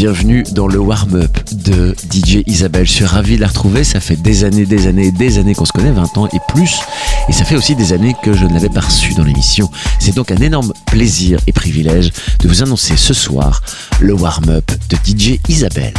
Bienvenue dans le warm-up de DJ Isabelle. Je suis ravi de la retrouver, ça fait des années, des années, des années qu'on se connaît, 20 ans et plus. Et ça fait aussi des années que je ne l'avais pas reçue dans l'émission. C'est donc un énorme plaisir et privilège de vous annoncer ce soir le warm-up de DJ Isabelle.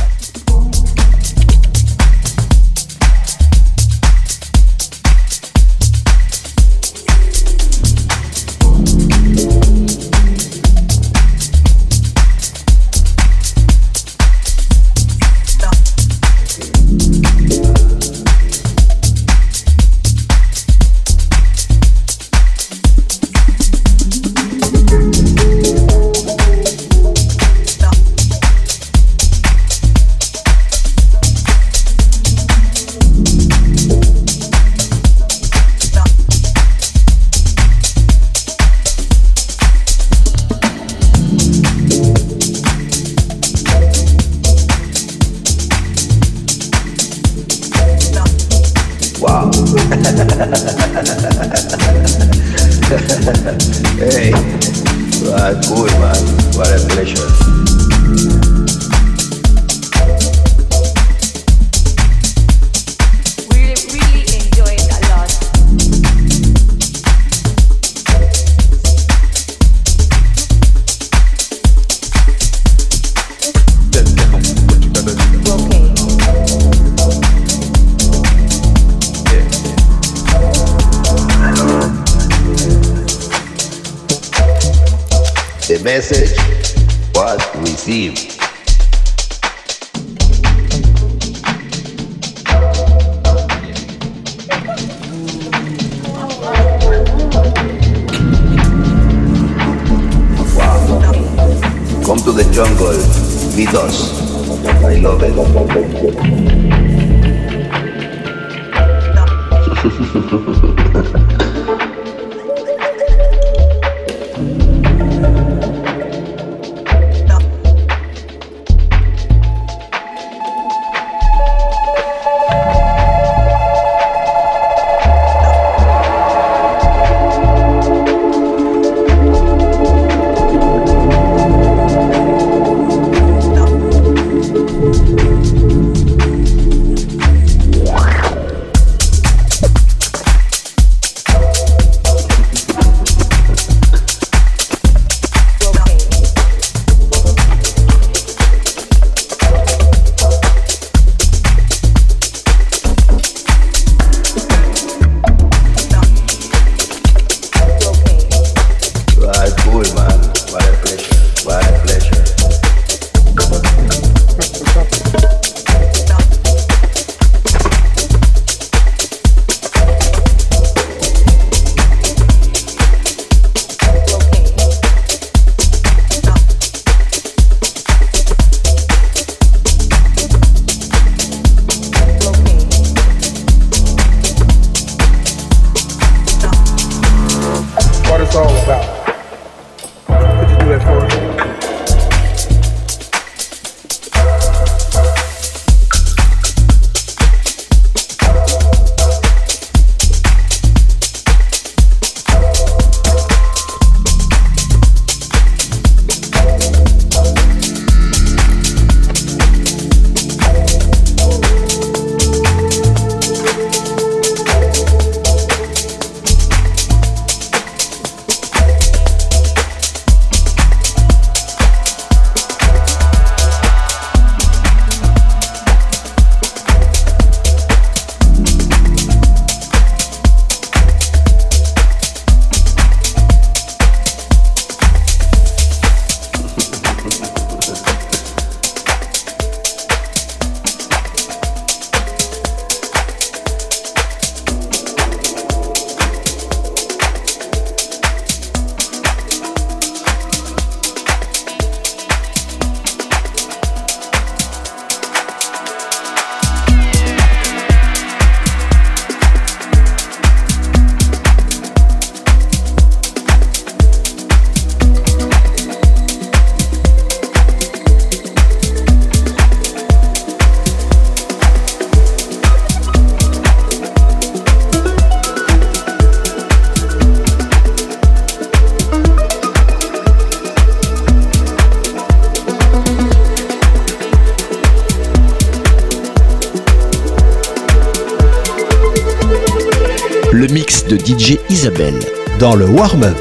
Dans le warm-up.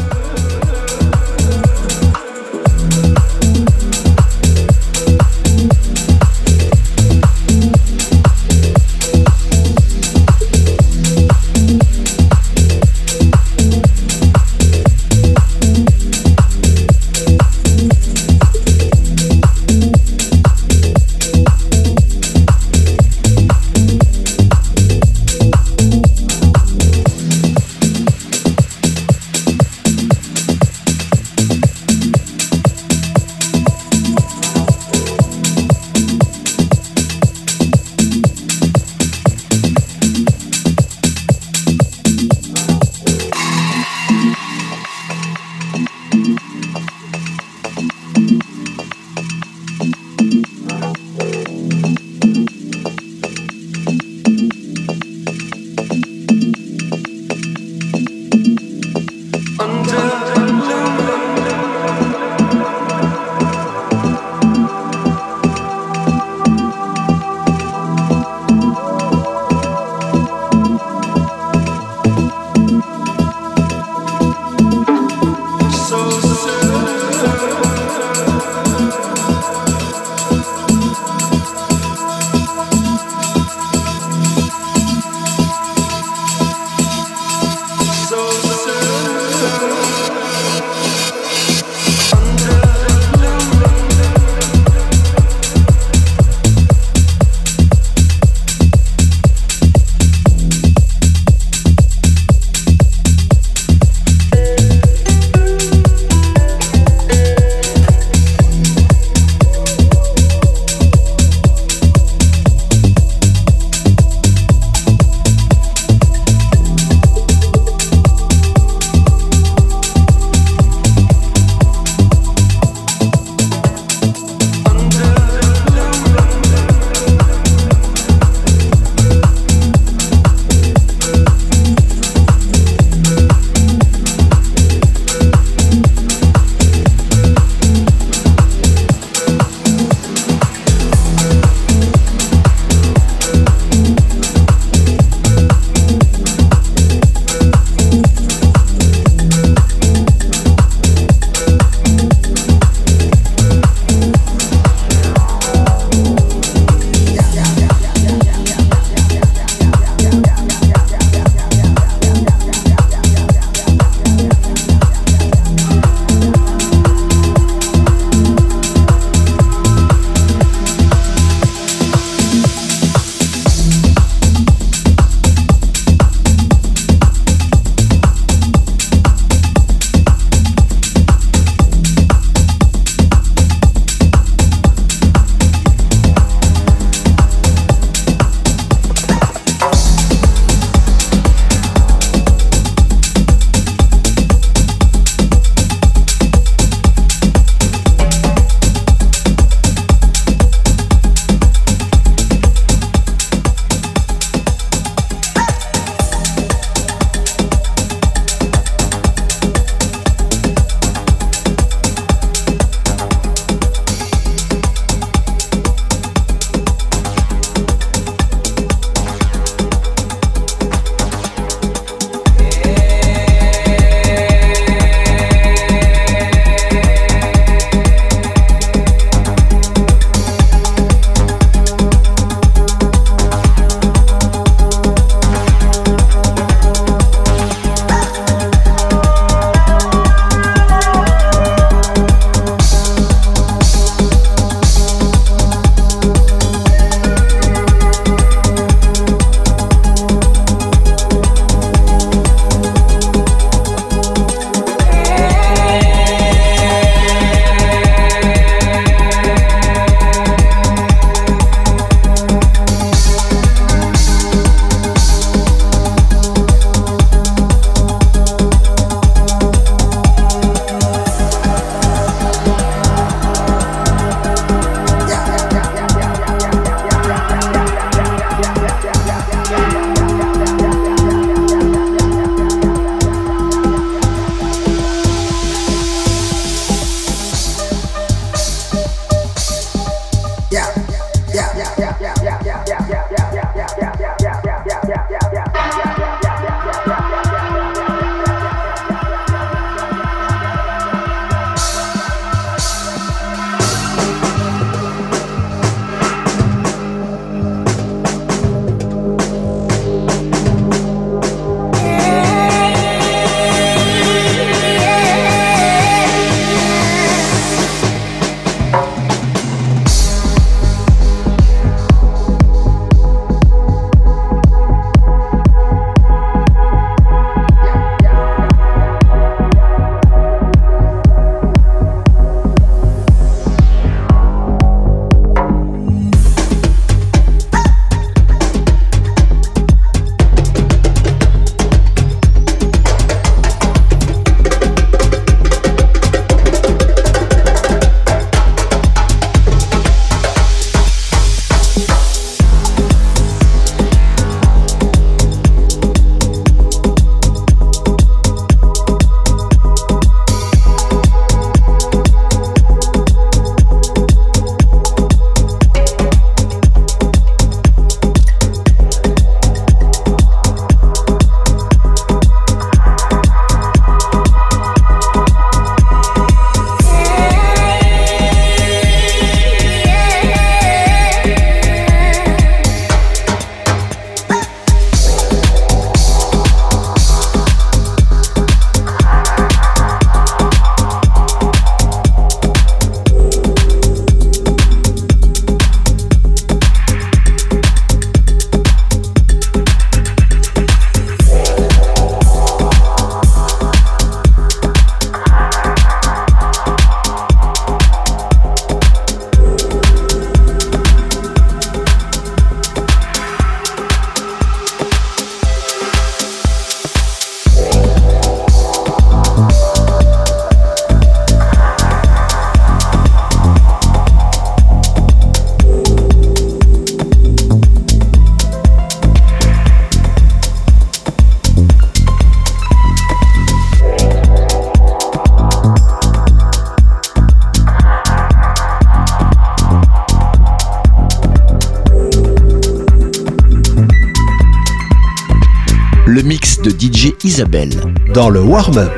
Isabelle. Dans le warm-up.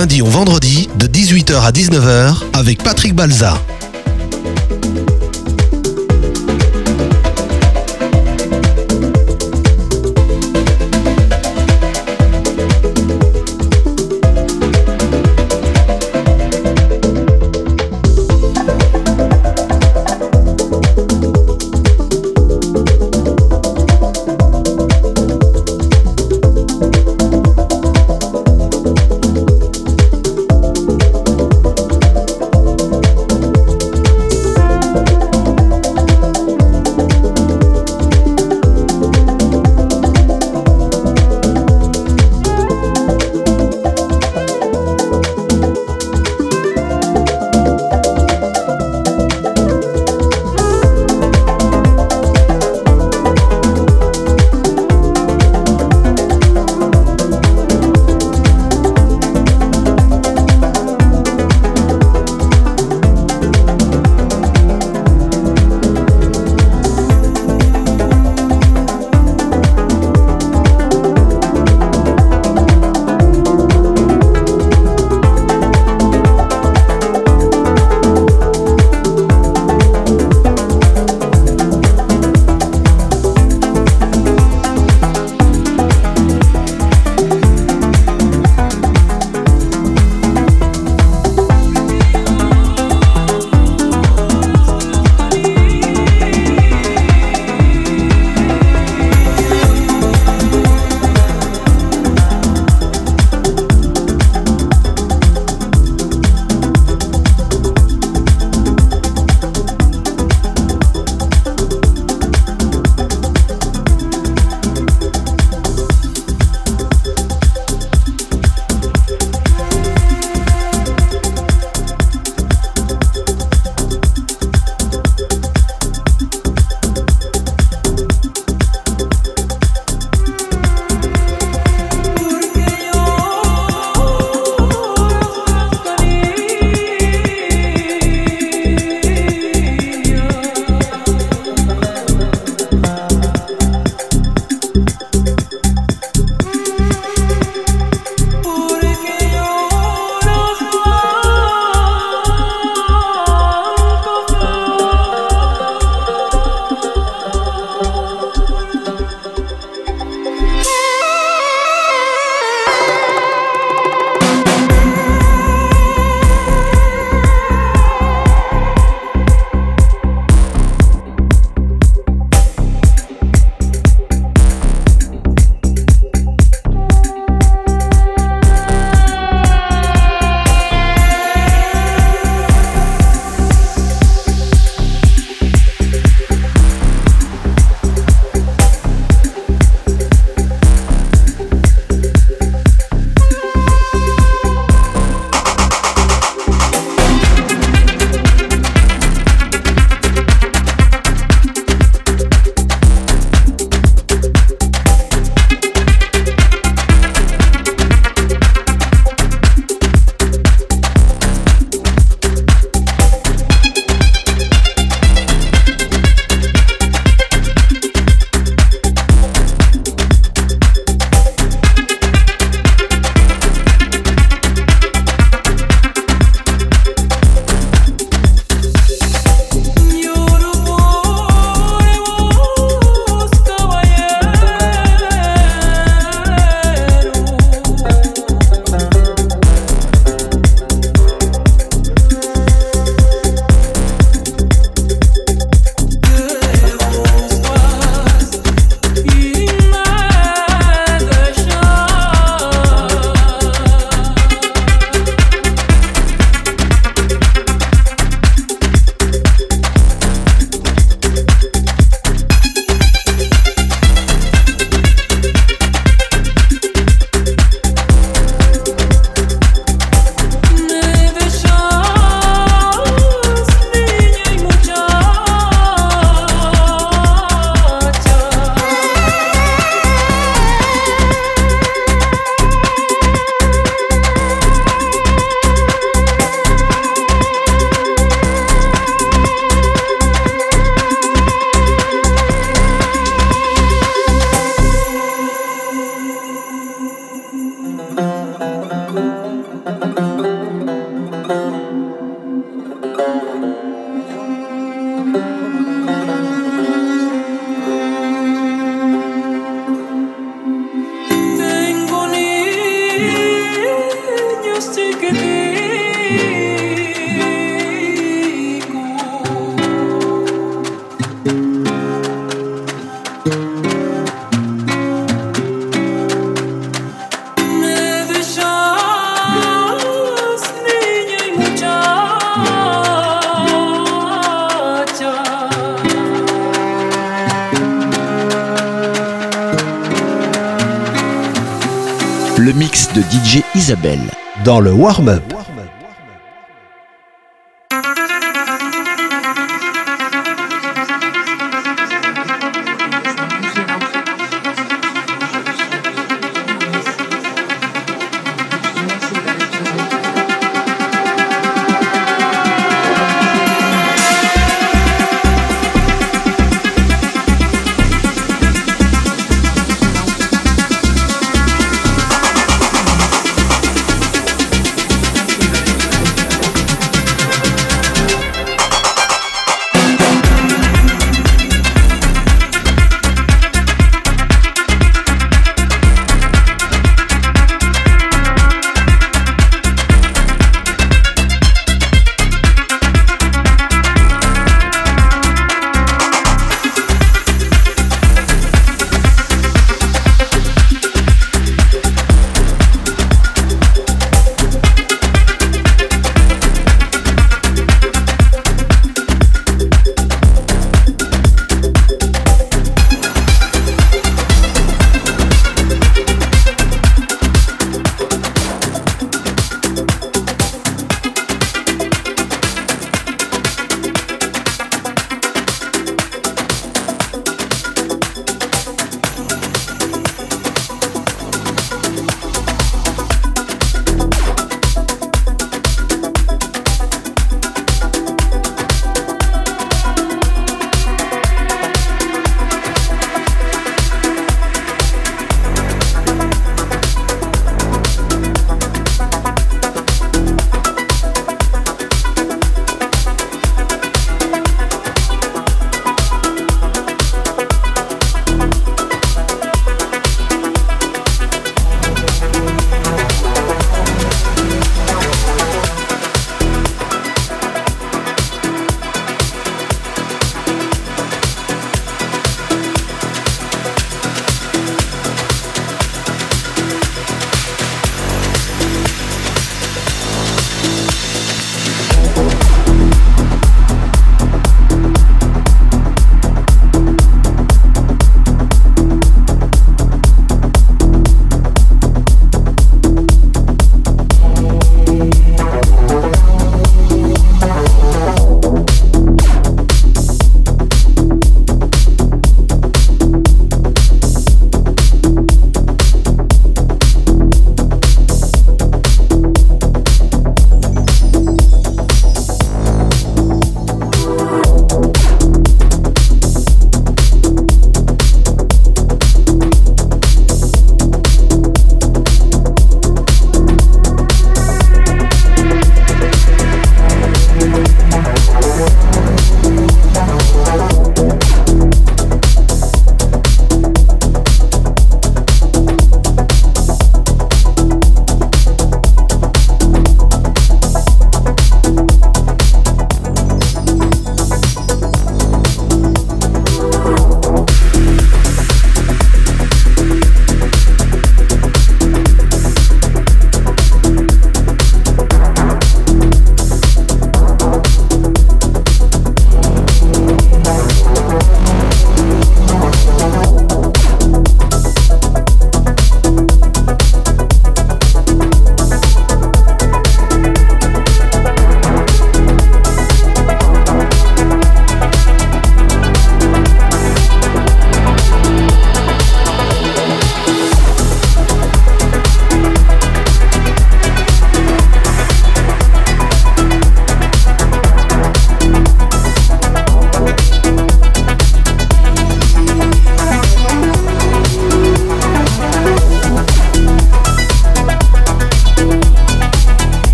Lundi au vendredi de 18h à 19h avec Patrick Balza. Dans le warm-up.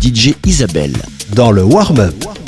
DJ Isabelle. Dans le warm-up.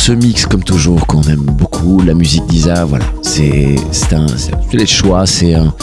Ce mix, comme toujours, qu'on aime beaucoup. La musique d'Isa, voilà, c'est un. C'est les choix, c'est un.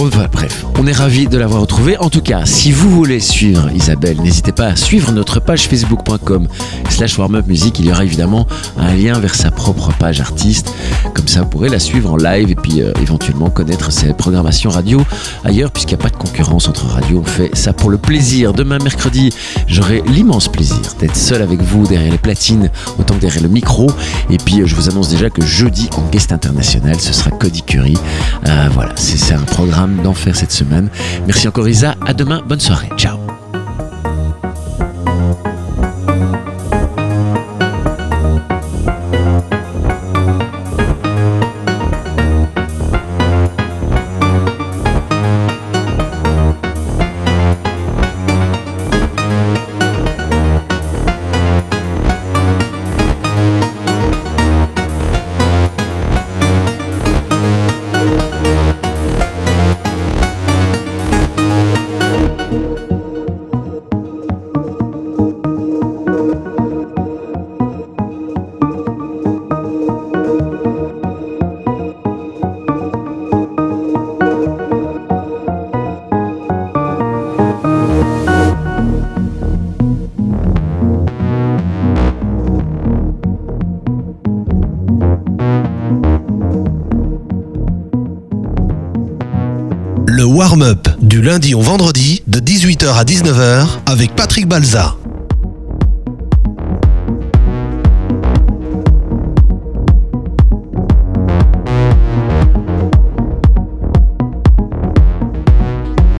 Oh, bref, on est ravis de l'avoir retrouvé. En tout cas, si vous voulez suivre Isabelle, n'hésitez pas à suivre notre page facebook.com slash warmupmusic. Il y aura évidemment un lien vers sa propre page artiste. Comme ça, vous pourrez la suivre en live et puis euh, éventuellement connaître ses programmations radio ailleurs, puisqu'il n'y a pas de concurrence entre radios. On fait ça pour le plaisir. Demain, mercredi, j'aurai l'immense plaisir d'être seul avec vous derrière les platines, autant que derrière le micro. Et puis, euh, je vous annonce déjà que jeudi, en guest international, ce sera Cody Curry. Euh, voilà, c'est un programme d'enfer cette semaine. Merci encore Isa, à demain, bonne soirée, ciao. Lundi au vendredi de 18h à 19h avec Patrick Balza.